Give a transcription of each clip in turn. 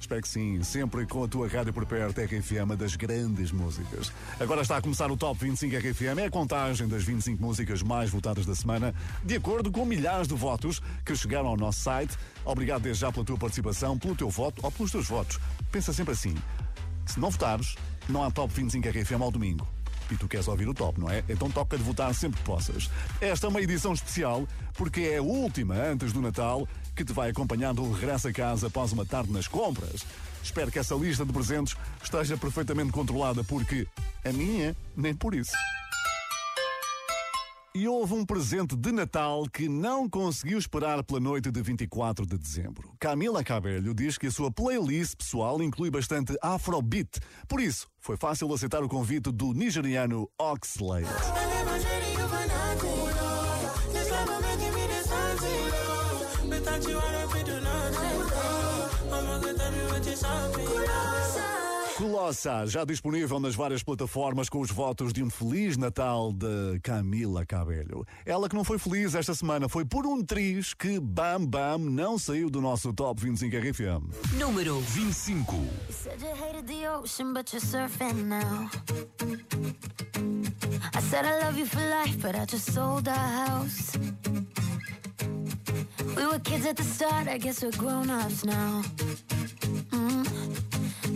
Espero que sim, sempre com a tua rádio por perto, RFM, das grandes músicas. Agora está a começar o Top 25 RFM, é a contagem das 25 músicas mais votadas da semana, de acordo com milhares de votos que chegaram ao nosso site. Obrigado desde já pela tua participação, pelo teu voto ou pelos teus votos. Pensa sempre assim: se não votares, não há Top 25 RFM ao domingo. E tu queres ouvir o top, não é? Então toca de votar sempre que possas. Esta é uma edição especial porque é a última antes do Natal que te vai acompanhando o regresso a casa após uma tarde nas compras. Espero que essa lista de presentes esteja perfeitamente controlada porque a minha, nem por isso. E houve um presente de Natal que não conseguiu esperar pela noite de 24 de dezembro. Camila Cabello diz que a sua playlist pessoal inclui bastante afrobeat. Por isso, foi fácil aceitar o convite do nigeriano Oxlade. Colossa, já disponível nas várias plataformas com os votos de um Feliz Natal de Camila Cabello. Ela que não foi feliz esta semana foi por um triz que Bam Bam não saiu do nosso Top 25 RFM. Número 25. You said you hated the ocean, but you're surfing now. I said I love you for life, but I just sold our house. We were kids at the start, I guess we're grown ups now.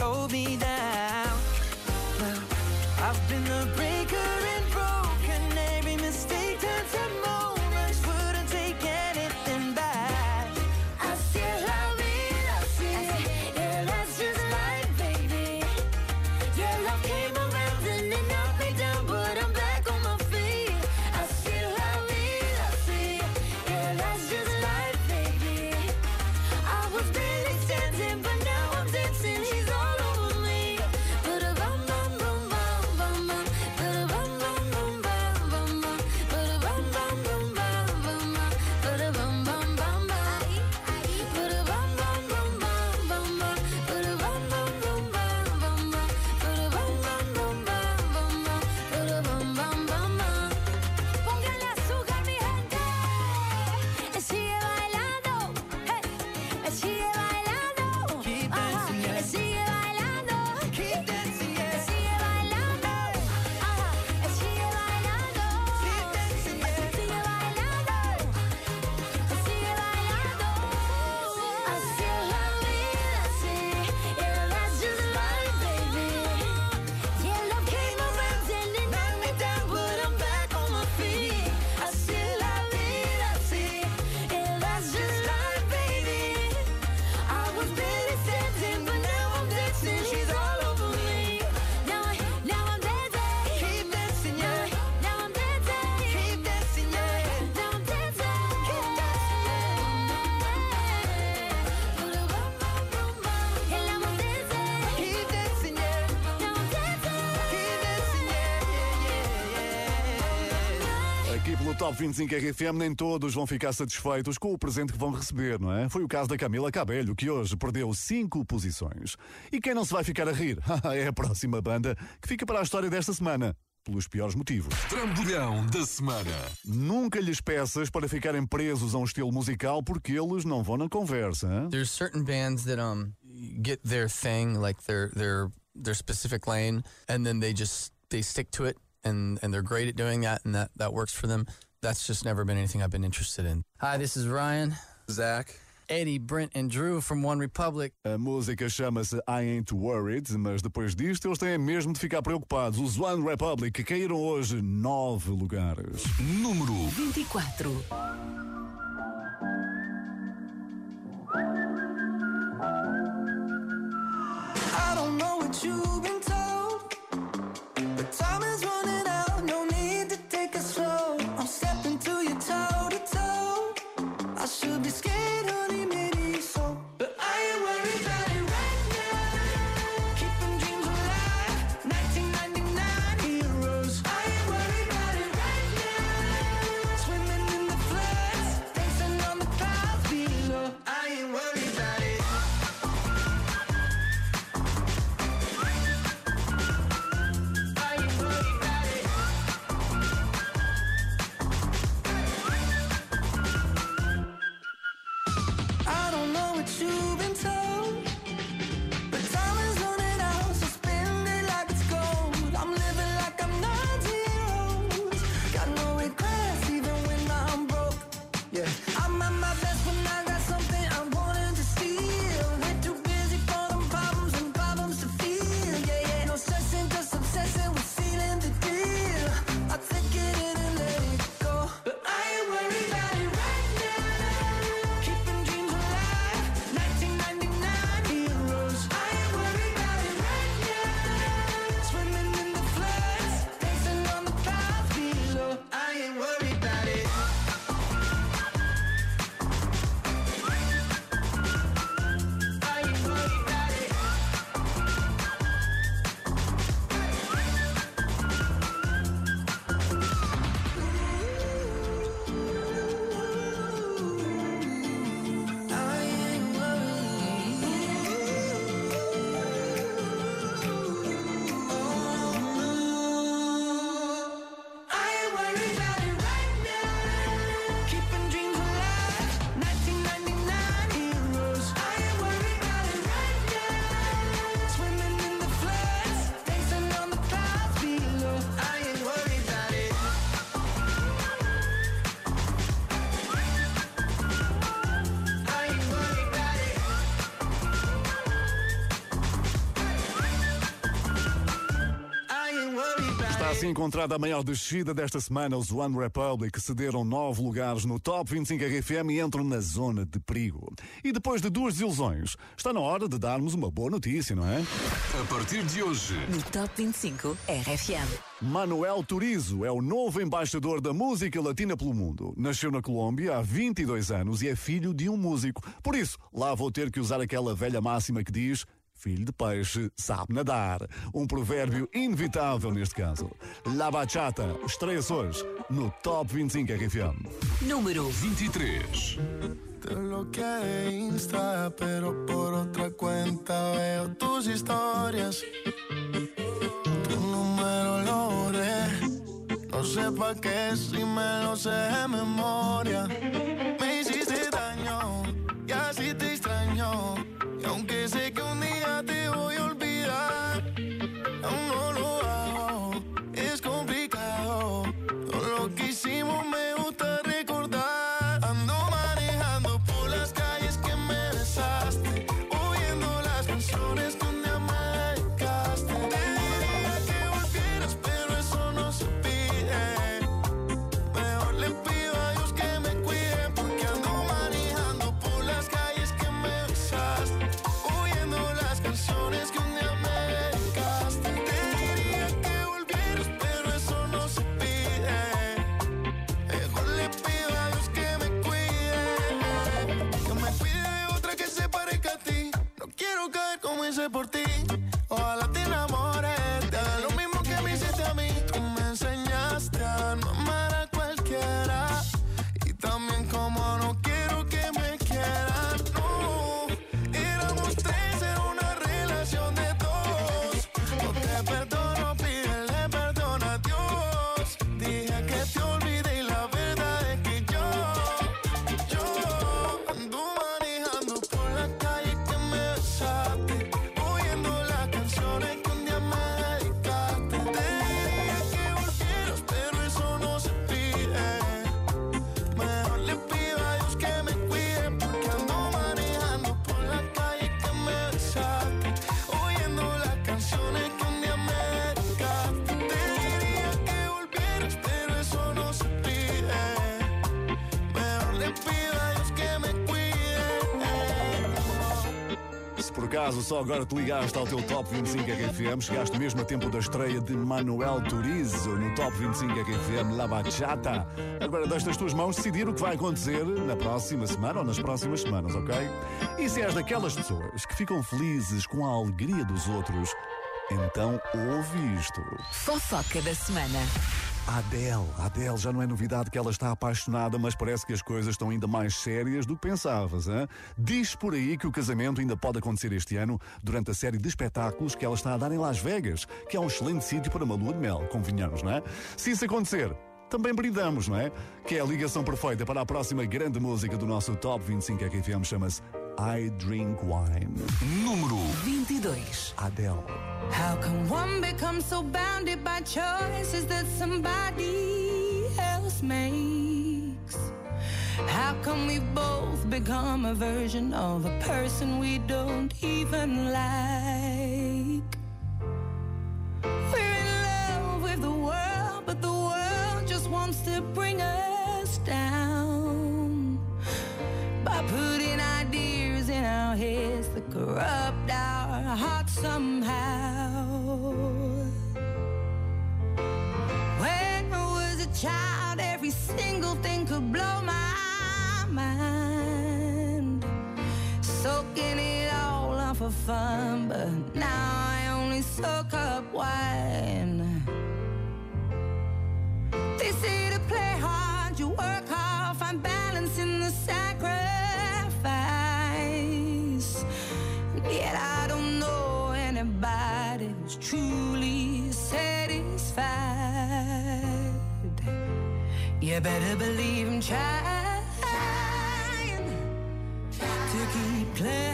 always hold me down. I've been the Top 25 RFM nem todos vão ficar satisfeitos com o presente que vão receber, não é? Foi o caso da Camila Cabelho, que hoje perdeu 5 posições. E quem não se vai ficar a rir? é a próxima banda que fica para a história desta semana. Pelos piores motivos. Trambolhão da semana. Nunca lhes peças para ficarem presos a um estilo musical porque eles não vão na conversa. Hein? There's certain bands that um get their thing, like their their their specific lane, and then they just they stick to it and and they're great at doing that and that that works for them. That's just never been anything I've been interested in. Hi, this is Ryan, Zach. Eddie, Brent, and Drew from One Republic. A música chama-se I Ain't Worried, mas depois disto eles têm mesmo de ficar preocupados. Os One Republic caíram hoje nove lugares. Número 24. I don't know what you've been assim encontrada a maior descida desta semana. Os One Republic cederam nove lugares no Top 25 RFM e entram na zona de perigo. E depois de duas desilusões, está na hora de darmos uma boa notícia, não é? A partir de hoje, No Top 25 RFM. Manuel Turizo é o novo embaixador da música latina pelo mundo. Nasceu na Colômbia há 22 anos e é filho de um músico. Por isso, lá vou ter que usar aquela velha máxima que diz: Filho de peixe sabe nadar. Um provérbio inevitável neste caso. La Bachata estreia-se hoje no Top 25 RFM. Número 23. Te bloqueé Insta, pero por otra cuenta veo tus historias. Tu número lo borré. No sé pa' qué si me lo sé de memoria. Hicimos acaso só agora te ligaste ao teu Top 25 RFM, chegaste mesmo a tempo da estreia de Manuel Turizo no Top 25 RFM La Bachata. Agora deixa as tuas mãos decidir o que vai acontecer na próxima semana ou nas próximas semanas, ok? E se és daquelas pessoas que ficam felizes com a alegria dos outros, então ouve isto. Fofoca da semana. A Adele, a Adele, já não é novidade que ela está apaixonada, mas parece que as coisas estão ainda mais sérias do que pensavas, hein? Diz por aí que o casamento ainda pode acontecer este ano durante a série de espetáculos que ela está a dar em Las Vegas, que é um excelente sítio para uma lua de mel, convenhamos, não é? Se isso acontecer, também brindamos, não é? Que é a ligação perfeita para a próxima grande música do nosso Top 25 RFM, chama-se I Drink Wine. Número 22. Adele. How can one become so bounded by choices that somebody else makes? How can we both become a version of a person we don't even like? We're in love with the world, but the world just wants to bring us down by putting ideas in our heads that corrupt our hearts somehow. When I was a child, every single thing could blow my mind. Soaking it all up for fun, but now I only soak up wine. Truly satisfied. You better believe I'm trying to keep climbing.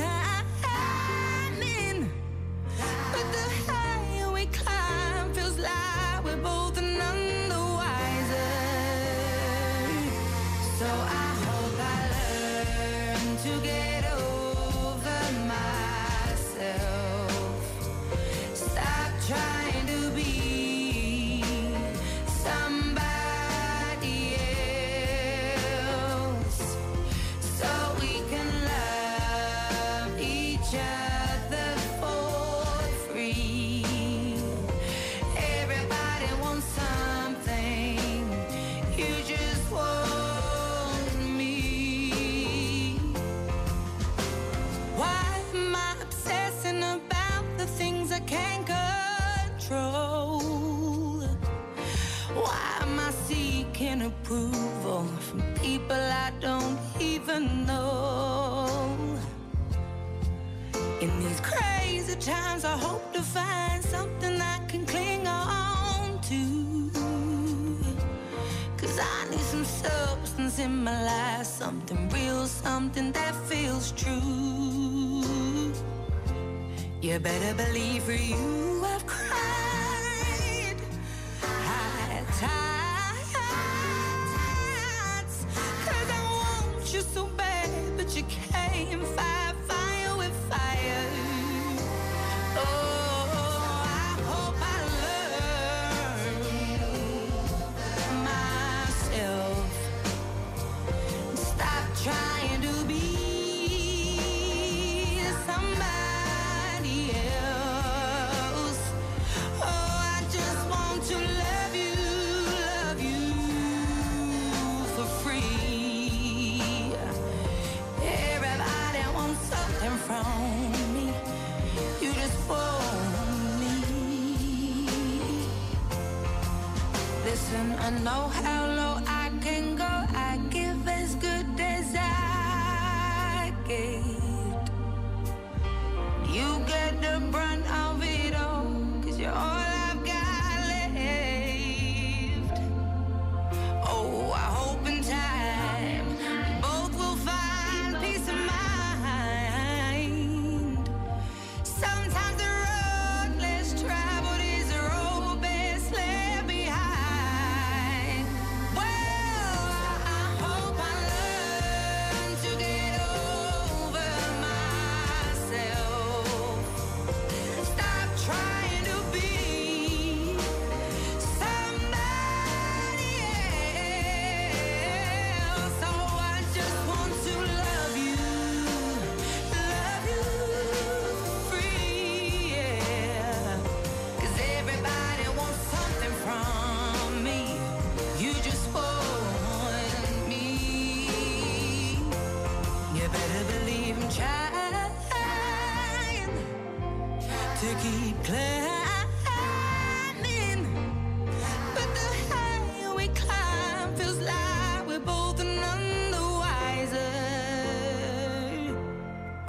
Crazy times, I hope to find something I can cling on to. Cause I need some substance in my life, something real, something that feels true. You better believe for you I've know how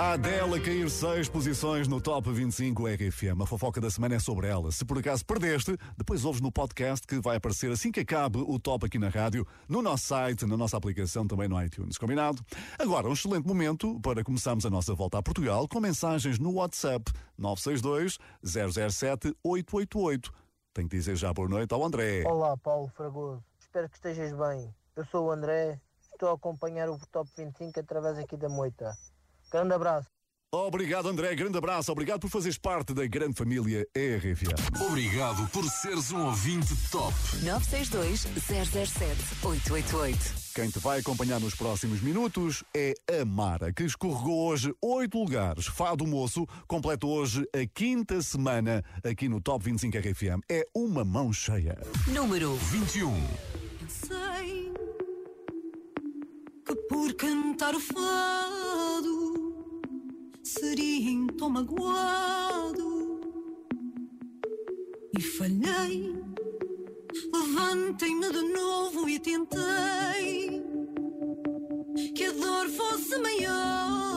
A Adele a cair seis posições no Top 25 RFM. A fofoca da semana é sobre ela. Se por acaso perdeste, depois ouves no podcast que vai aparecer assim que acabe o top aqui na rádio, no nosso site, na nossa aplicação, também no iTunes. Combinado? Agora, um excelente momento para começarmos a nossa volta a Portugal com mensagens no WhatsApp 962 007 888. Tenho que dizer já boa noite ao André. Olá, Paulo Fragoso. Espero que estejas bem. Eu sou o André. Estou a acompanhar o Top 25 através aqui da Moita. Grande abraço. Obrigado, André. Grande abraço. Obrigado por fazeres parte da grande família RFM. Obrigado por seres um ouvinte top. 962 007 888. Quem te vai acompanhar nos próximos minutos é a Mara, que escorregou hoje oito lugares. Fado Moço completa hoje a quinta semana aqui no Top 25 RFM. É uma mão cheia. Número 21. sei que por cantar o fado seria então magoado e falhei. Levantei-me de novo e tentei que a dor fosse maior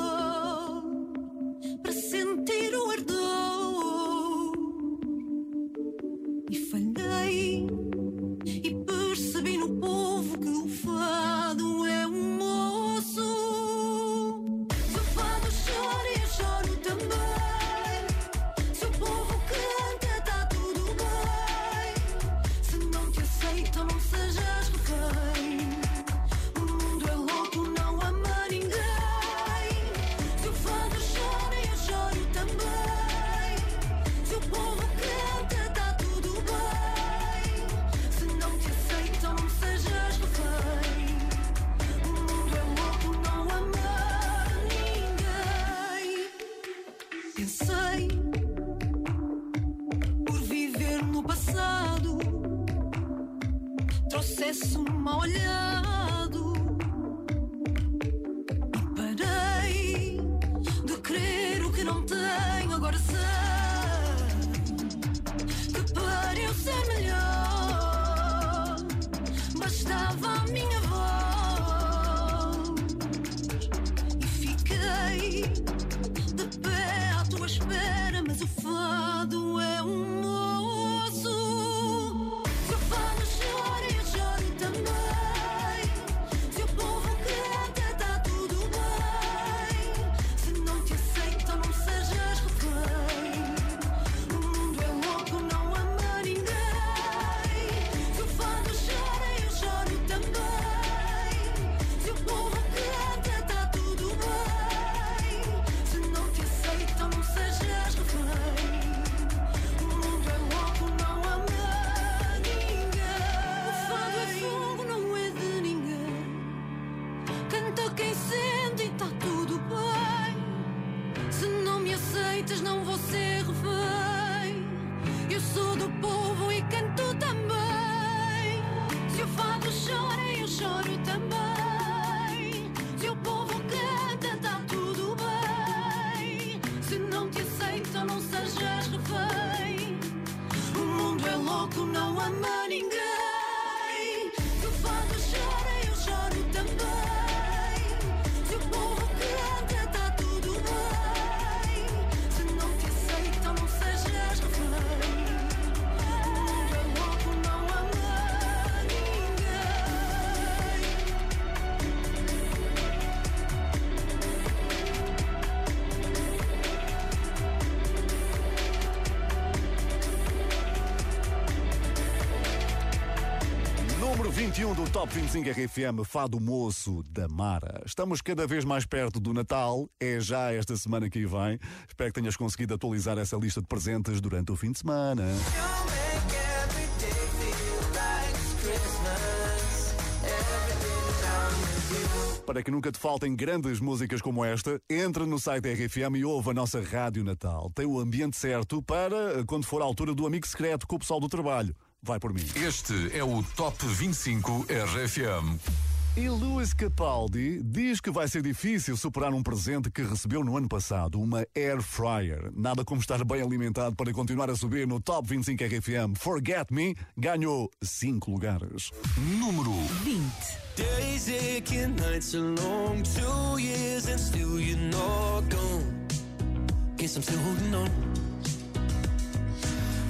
21 do Top 25 RFM, Fado Moço da Mara. Estamos cada vez mais perto do Natal, é já esta semana que vem. Espero que tenhas conseguido atualizar essa lista de presentes durante o fim de semana. Para que nunca te faltem grandes músicas como esta, entra no site da RFM e ouve a nossa Rádio Natal. Tem o ambiente certo para quando for a altura do amigo secreto com o pessoal do trabalho. Vai por mim. Este é o Top 25 RFM. E Lewis Capaldi diz que vai ser difícil superar um presente que recebeu no ano passado, uma Air Fryer. Nada como estar bem alimentado para continuar a subir no Top 25 RFM. Forget Me ganhou 5 lugares. Número 20. Days aching, nights are long, two years and still you're not gone. Guess I'm still holding on.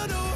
you know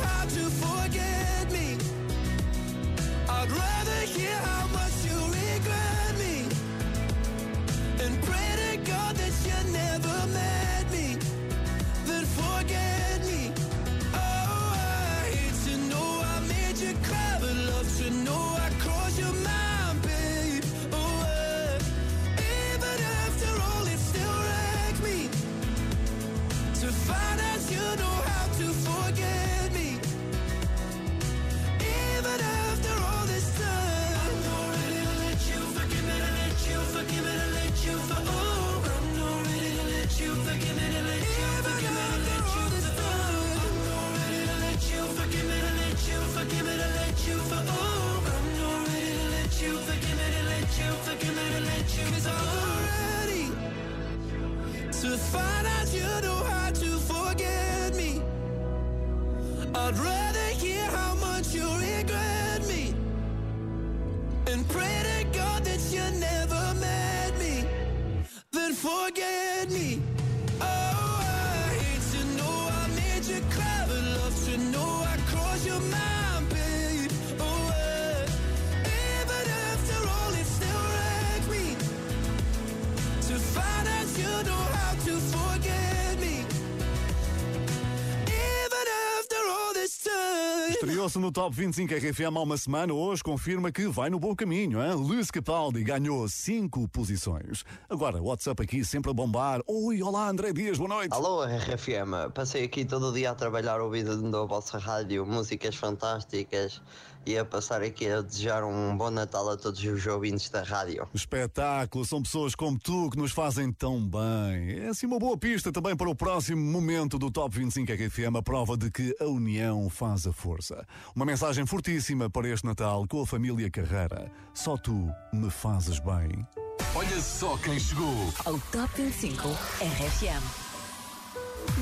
Top 25 RFM há uma semana, hoje confirma que vai no bom caminho. Hein? Luís Capaldi ganhou 5 posições. Agora, WhatsApp aqui sempre a bombar. Oi, olá André Dias, boa noite. Alô, RFM. Passei aqui todo o dia a trabalhar ouvindo a vossa rádio, músicas fantásticas e a passar aqui a desejar um bom Natal a todos os ouvintes da rádio. Espetáculo, são pessoas como tu que nos fazem tão bem. É assim uma boa pista também para o próximo momento do Top 25 RFM, a prova de que a união faz a força. Uma mensagem fortíssima para este Natal com a família Carreira. Só tu me fazes bem. Olha só quem chegou. Ao Top 25 RFM.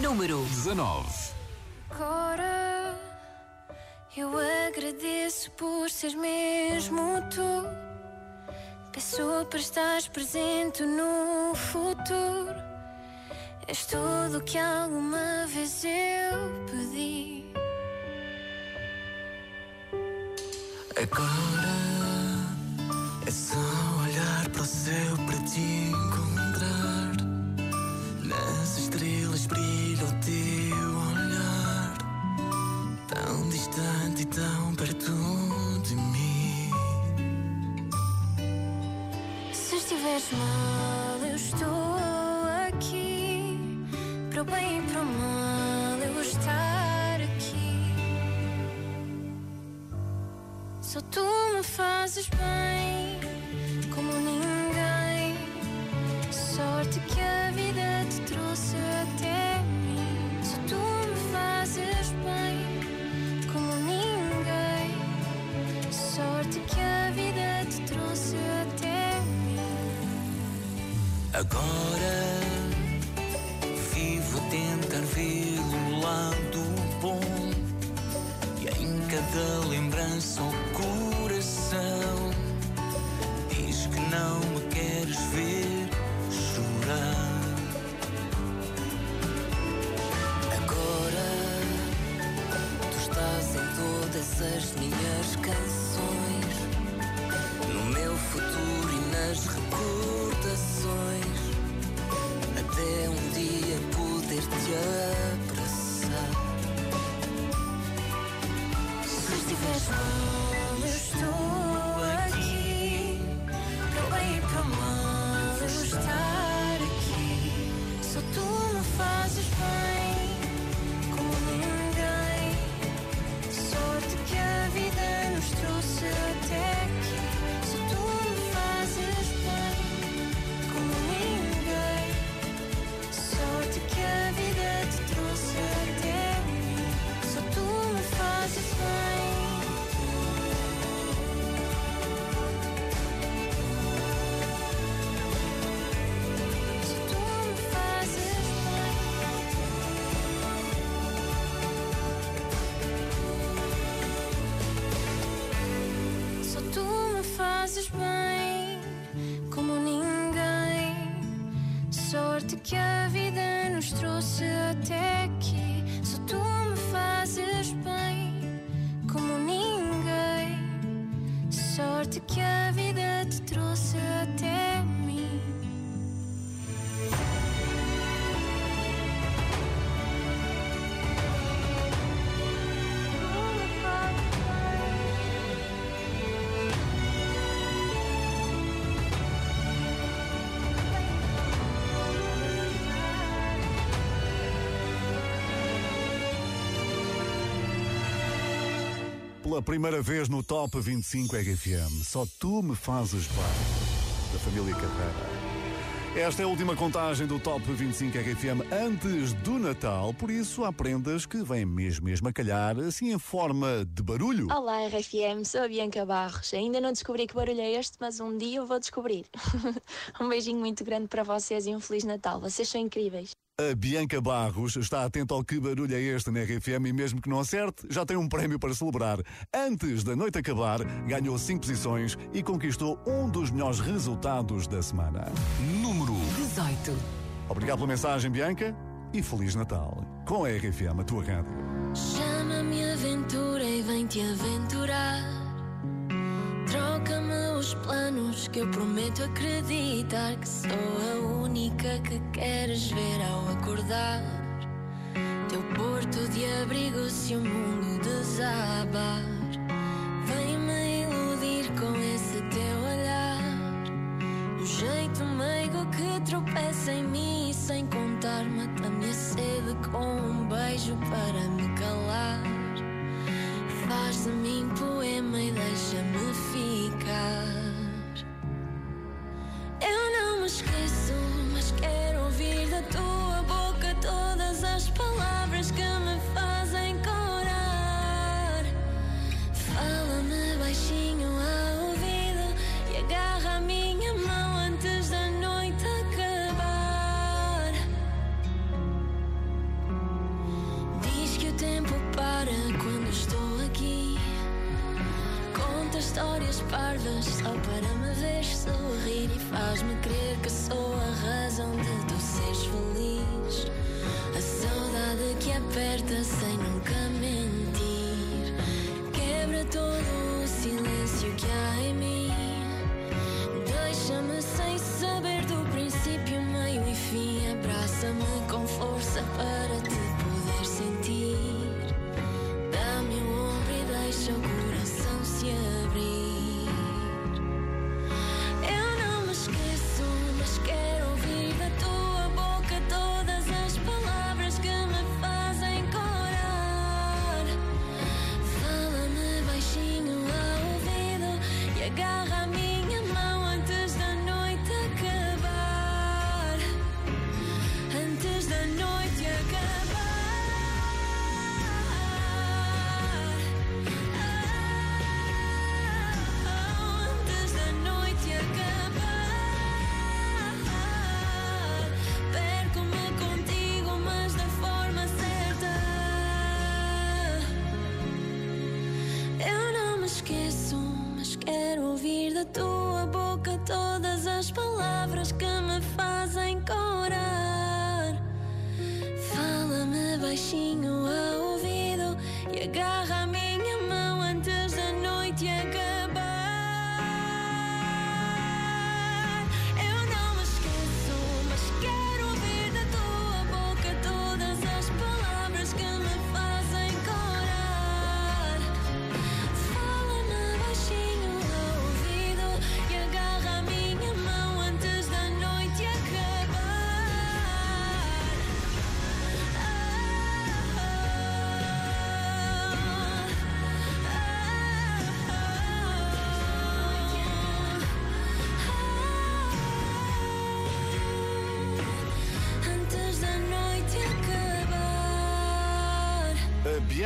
Número 19. Agora eu agradeço por seres mesmo tu. Peço para estares presente no futuro. És tudo que alguma vez eu pedi. Agora é só olhar para o céu para te encontrar. Nas estrelas brilha distante e tão perto de mim. Se estiveres mal, eu estou aqui. Para o bem e para o mal, eu estar aqui. Só tu me fazes bem, como ninguém. Sorte que a vida te trouxe até Agora vivo a tentar ver o lado bom e em cada lembrança o coração diz que não me queres ver chorar. Agora tu estás em todas as minhas Sorte que a Pela primeira vez no Top 25 RFM, só tu me fazes bem. Da família Carreira. Esta é a última contagem do Top 25 RFM antes do Natal, por isso há prendas que vêm mesmo, mesmo a calhar, assim em forma de barulho. Olá, RFM, sou a Bianca Barros. Ainda não descobri que barulho é este, mas um dia eu vou descobrir. um beijinho muito grande para vocês e um Feliz Natal. Vocês são incríveis. A Bianca Barros está atenta ao que barulho é este na RFM e mesmo que não acerte, já tem um prémio para celebrar. Antes da noite acabar, ganhou 5 posições e conquistou um dos melhores resultados da semana. Número 18. Obrigado pela mensagem, Bianca, e Feliz Natal. Com a RFM, a tua rádio. Chama-me aventura e vem-te aventurar. Troca-me os planos que eu prometo acreditar que sou a única que queres ver ao acordar. Teu porto de abrigo se o mundo desabar. Vem-me iludir com esse teu olhar. Um jeito meigo que tropeça em mim e sem contar mata-me a sede com um beijo para me calar. Faz de mim poema e deixa-me ficar.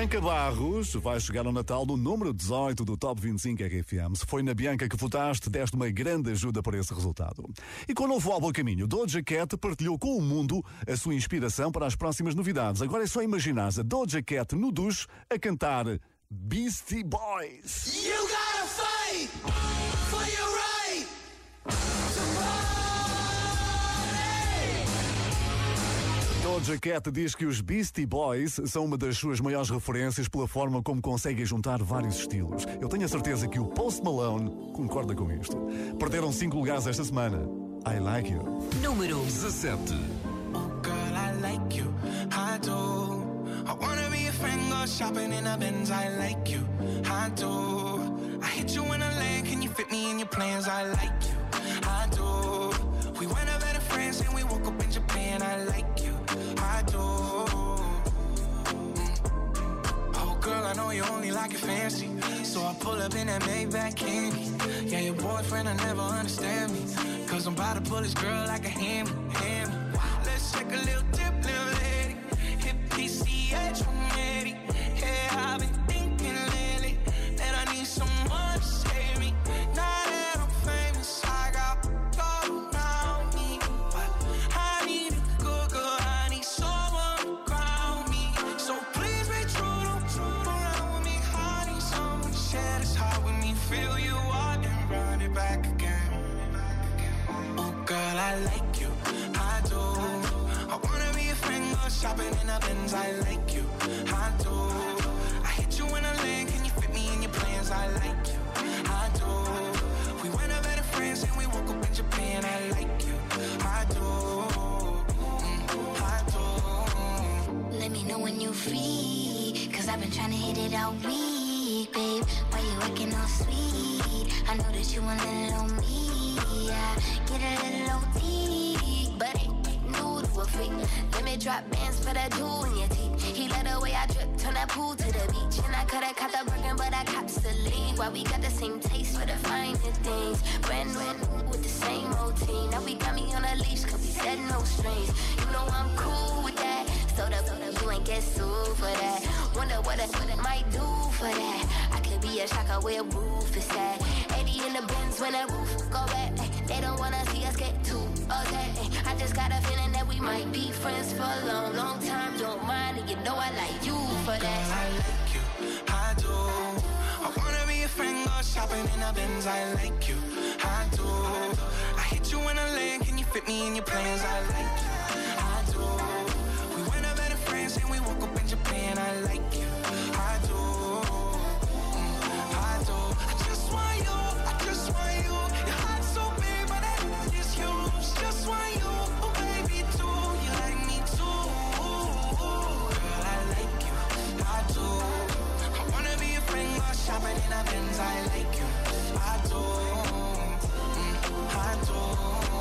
Bianca Barros vai chegar ao Natal no número 18 do Top 25 RFM. Se foi na Bianca que votaste, deste uma grande ajuda para esse resultado. E com o novo álbum a caminho, Doja Cat partilhou com o mundo a sua inspiração para as próximas novidades. Agora é só imaginar a Doja Cat no duche a cantar Beastie Boys. You gotta fight for your Doja Cat diz que os Beastie Boys são uma das suas maiores referências pela forma como conseguem juntar vários estilos. Eu tenho a certeza que o Post Malone concorda com isto. Perderam 5 lugares esta semana. I like you. Número 17. Girl, I like you, I do. I wanna be a friend, go shopping in a Benz. I like you, I do. I hit you in a lane, can you fit me in your plans? I like you, I do. We went over to France and we woke up in Japan. I like you, know you only like it fancy. So I pull up in that Maybach candy. Yeah, your boyfriend, I never understand me. Cause I'm about to pull this girl like a hammy, hammy. Let's take a little girl, I like you, I do. I wanna be a friend, go shopping in a Benz. I like you, I do. I hit you in a lane, can you fit me in your plans? I like you, I do. We went over to France and we woke up in Japan. I like you, I do. I do. Let me know when you free. Cause I've been trying to hit it all week, babe. Why you acting all sweet? I know that you want a little me. I get a little OT, but ain't new to a freak. Let me drop bands for that jewel in your teeth. He let the way I drip, turn that pool to the beach. And I coulda caught the Birkin, but I cops the lead. Why we got the same taste for the finer things. Brand new with the same routine. Now we got me on a leash, cause we said no strings. You know I'm cool with that. So the you ain't get sued for that. Wonder what I might do for that. I could be a shocker where roof is at. 80 in the bins when the roof go back. Eh, they don't wanna see us get too upset. Eh, I just got a feeling that we might be friends for a long, long time. Don't mind, and you know I like you for that. I like you, I do. I wanna be a friend, go shopping in a Benz. I like you, I do. I hit you in a lane, can you fit me in your plans? I like you, I do. We went over to France and we woke up in Japan. I like you, I do. Shopping in a. I like you, I do. Mm, I do.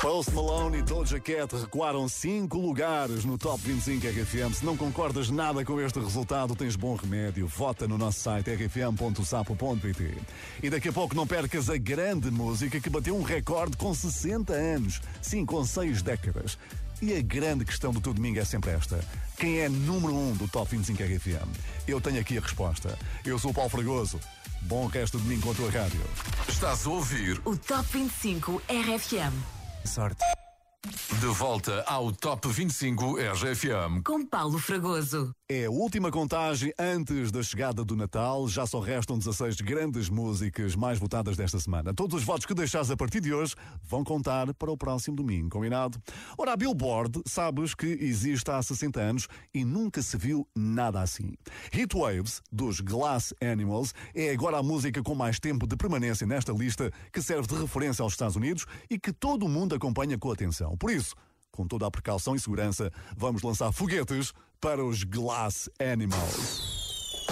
Post Malone e Doja Cat recuaram 5 lugares no Top 25 RFM. Se não concordas nada com este resultado, tens bom remédio. Vota no nosso site rfm.sapo.pt. E daqui a pouco não percas a grande música que bateu um recorde com 60 anos. Sim, com 6 décadas. E a grande questão do teu domingo é sempre esta. Quem é número 1 um do Top 25 RFM? Eu tenho aqui a resposta. Eu sou o Paulo Fragoso. Bom resto de domingo com a tua rádio. Estás a ouvir O Top 25 RFM. Sorte. de volta ao Top 25 RFM. Com Paulo Fragoso. É a última contagem antes da chegada do Natal. Já só restam 16 grandes músicas mais votadas desta semana. Todos os votos que deixares a partir de hoje vão contar para o próximo domingo, combinado? Ora, a Billboard, sabes que existe há 60 anos e nunca se viu nada assim. Heat Waves, dos Glass Animals, é agora a música com mais tempo de permanência nesta lista que serve de referência aos Estados Unidos e que todo mundo acompanha com atenção. Por isso, com toda a precaução e segurança, vamos lançar foguetes para os Glass Animals.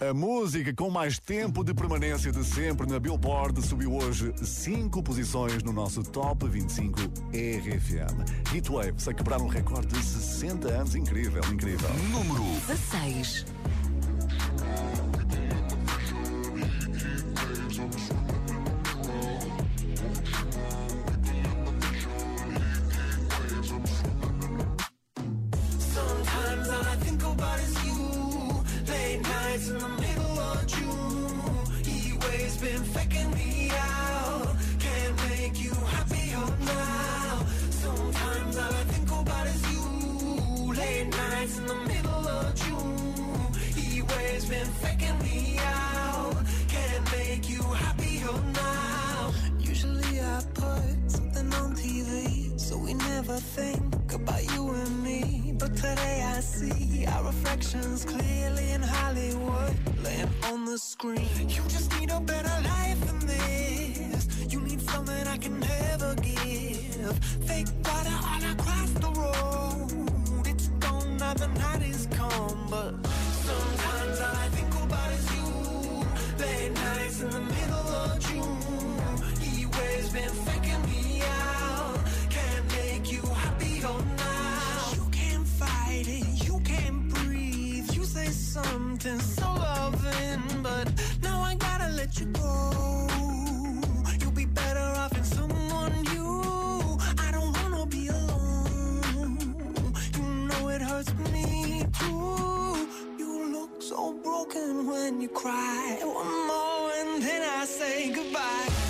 A música com mais tempo de permanência de sempre na Billboard subiu hoje 5 posições no nosso Top 25 RFM. Heatwaves a quebrar um recorde de 60 anos. Incrível, incrível. Número 16. Hurts me too. You look so broken when you cry. One more and then I say goodbye.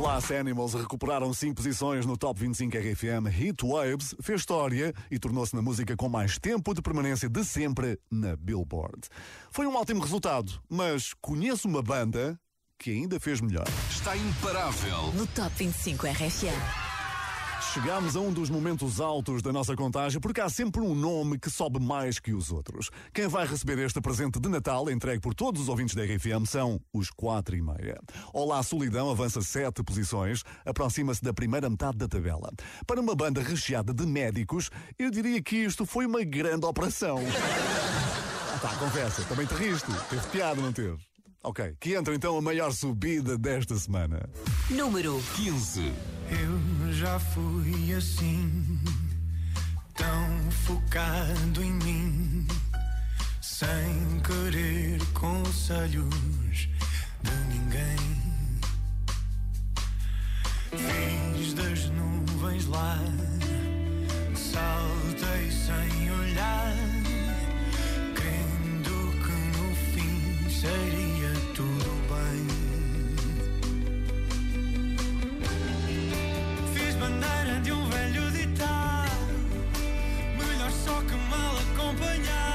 Glass Animals recuperaram 5 posições no Top 25 RFM. Heat Waves fez história e tornou-se na música com mais tempo de permanência de sempre na Billboard. Foi um ótimo resultado, mas conheço uma banda que ainda fez melhor. está imparável. No Top 25 RFM. Chegamos a um dos momentos altos da nossa contagem porque há sempre um nome que sobe mais que os outros. Quem vai receber este presente de Natal, entregue por todos os ouvintes da RFM, são os 4 e meia. Olá, Solidão avança 7 posições, aproxima-se da primeira metade da tabela. Para uma banda recheada de médicos, eu diria que isto foi uma grande operação. Tá, confessa, também te riste. Teve piada, não teve? Ok, que entra então a maior subida desta semana. Número 15. Eu já fui assim. tão focado em mim, sem querer conselhos de ninguém. Fiz das nuvens lá, saltei sem olhar, seria tudo bem. Fiz bandeira de um velho ditado, melhor só que mal acompanhado.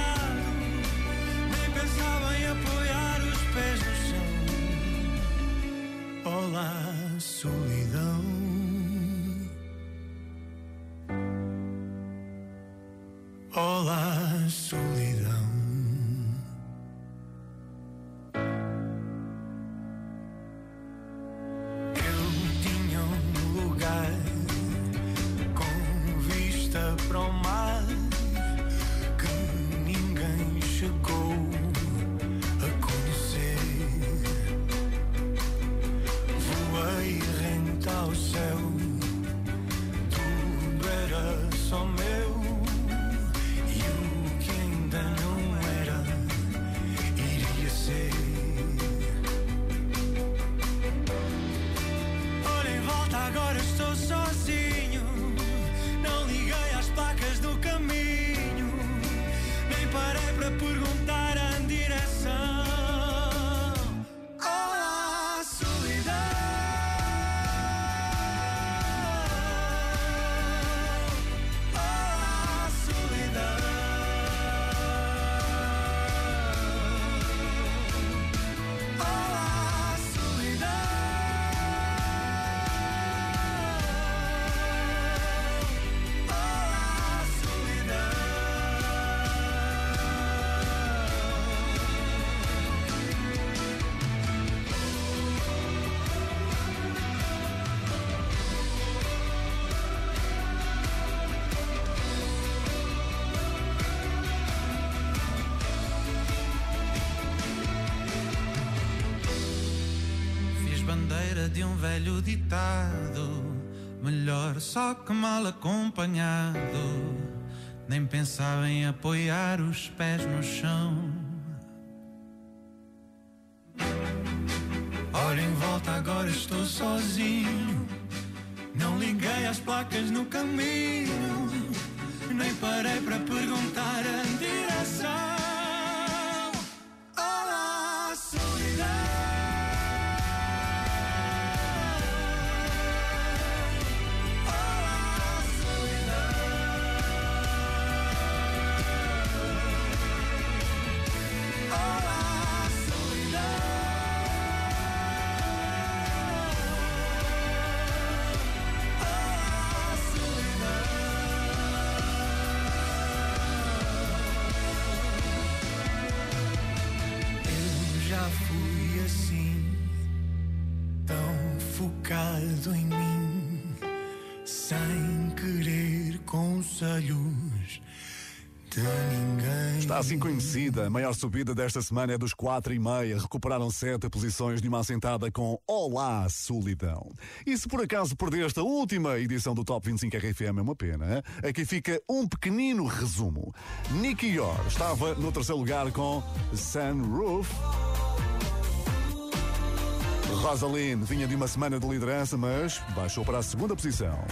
Um velho ditado. Melhor só que mal acompanhado. Nem pensava em apoiar os pés no chão. Olha em volta, agora estou sozinho. Não liguei às placas no caminho. Nem parei para perguntar a direção. Assim conhecida. A maior subida desta semana é dos 4 e meia. Recuperaram sete posições de uma assentada com Olá, Solidão. E se por acaso perdeste a última edição do Top 25 RFM, é uma pena. hein? Aqui fica um pequenino resumo. Nicky Yor estava no terceiro lugar com Sunroof. Rosaline vinha de uma semana de liderança, mas baixou para a segunda posição.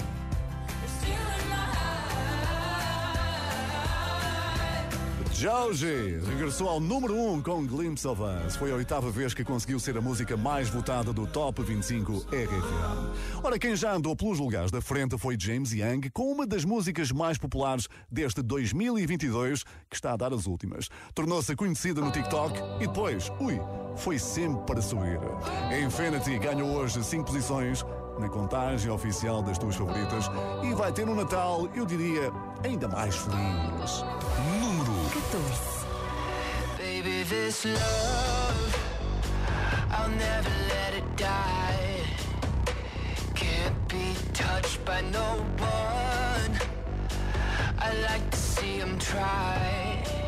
Joji regressou ao número 1 um com Glimpse of Us. Foi a oitava vez que conseguiu ser a música mais votada do Top 25 RFM. Ora, quem já andou pelos lugares da frente foi James Young, com uma das músicas mais populares deste 2022, que está a dar as últimas. Tornou-se conhecida no TikTok e depois, ui, foi sempre para subir. Infinity ganhou hoje 5 posições na contagem oficial das tuas favoritas e vai ter um Natal, eu diria, ainda mais feliz. 14. Baby, this love, I'll never let it die. Can't be touched by no one. I like to see him try.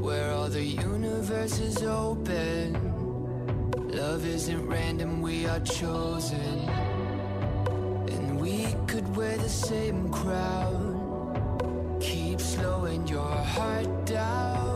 Where all the universe is open. Love isn't random, we are chosen. And we could wear the same crown. Keep slowing your heart down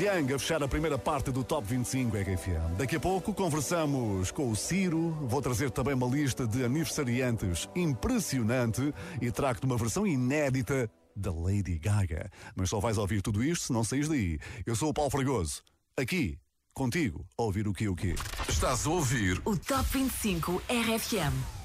James Young a fechar a primeira parte do Top 25 RFM. Daqui a pouco conversamos com o Ciro. Vou trazer também uma lista de aniversariantes impressionante e trago-te uma versão inédita da Lady Gaga. Mas só vais ouvir tudo isto se não saís daí. Eu sou o Paulo Fragoso. Aqui, contigo, a ouvir o que o quê. Estás a ouvir O Top 25 RFM.